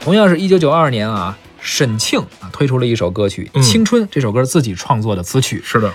同样是一九九二年啊，沈庆啊推出了一首歌曲《嗯青春》，这首歌自己创作的词曲。是的，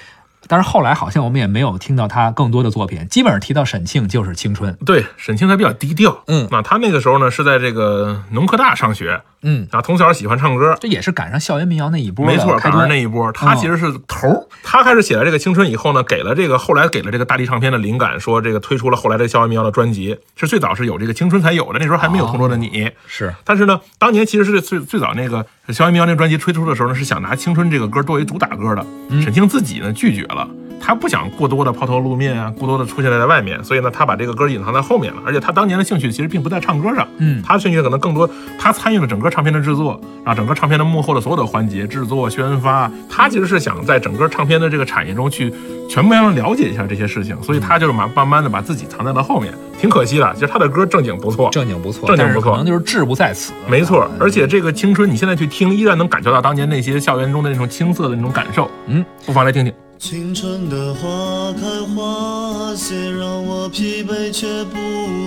但是后来好像我们也没有听到他更多的作品，基本上提到沈庆就是青春。对，沈庆他比较低调。嗯那他那个时候呢是在这个农科大上学，嗯，啊，从小喜欢唱歌。这也是赶上校园民谣那一波没错，赶上。那一波，他其实是头儿。他开始写了这个青春以后呢，给了这个后来给了这个大地唱片的灵感，说这个推出了后来的校园民谣的专辑，是最早是有这个青春才有的，那时候还没有同桌的你。是，但是呢，当年其实是最最早那个校园民谣那专辑推出的时候呢，是想拿《青春》这个歌作为主打歌的。沈清自己呢拒绝了，他不想过多的抛头露面啊，过多的出现在外面，所以呢，他把这个歌隐藏在后面了。而且他当年的兴趣其实并不在唱歌上，嗯他的兴趣可能更多，他参与了整个唱片的制作啊，整个唱片的幕后的所有的环节，制作、宣发，他其实是想在整个唱片的这个产业中去全面上了解一下这些事情，所以他就是慢慢慢的把自己藏在了后面，挺可惜的。其实他的歌正经不错，正经不错，正经不错可能就是志不在此。没错，而且这个青春，你现在去听，依然能感觉到当年那些校园中的那种青涩的那种感受。嗯，不妨来听听。青春的花开花谢，让我疲惫却不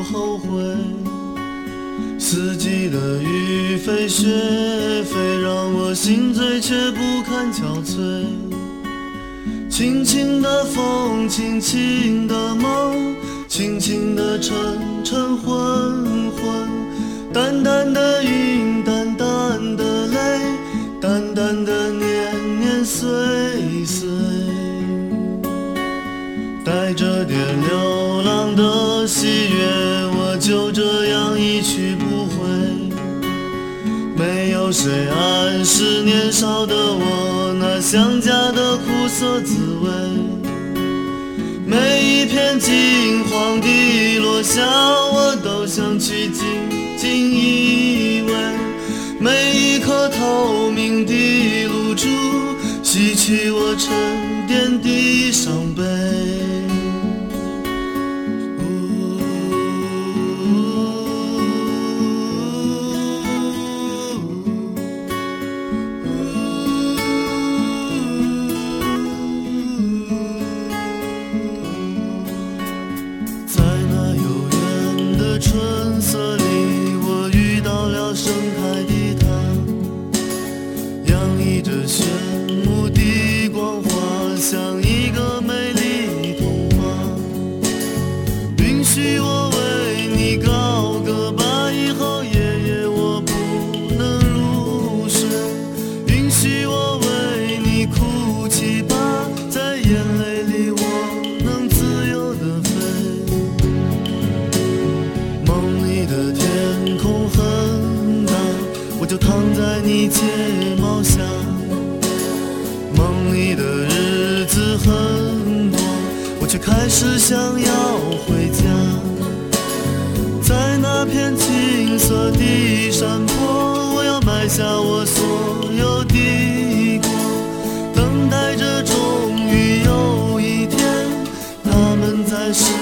后悔。四季的雨飞雪飞，让我心醉却不堪憔悴。轻轻的风，轻轻的梦，轻轻的沉沉昏昏，淡淡的云，淡淡的泪，淡淡的年年岁，带着点流浪的喜悦，我就这样一去不回。没有谁暗示年少的我那想家的苦涩滋味。每一片金黄的落下，我都想去紧紧依偎。每一颗透明的露珠，洗去我沉淀的伤悲。在春色里，我遇到了盛开的她，洋溢着炫目的光华，像一个美丽童话。允许我在你睫毛下。梦里的日子很多，我却开始想要回家。在那片青色的山坡，我要埋下我所有的过，等待着终于有一天，他们在世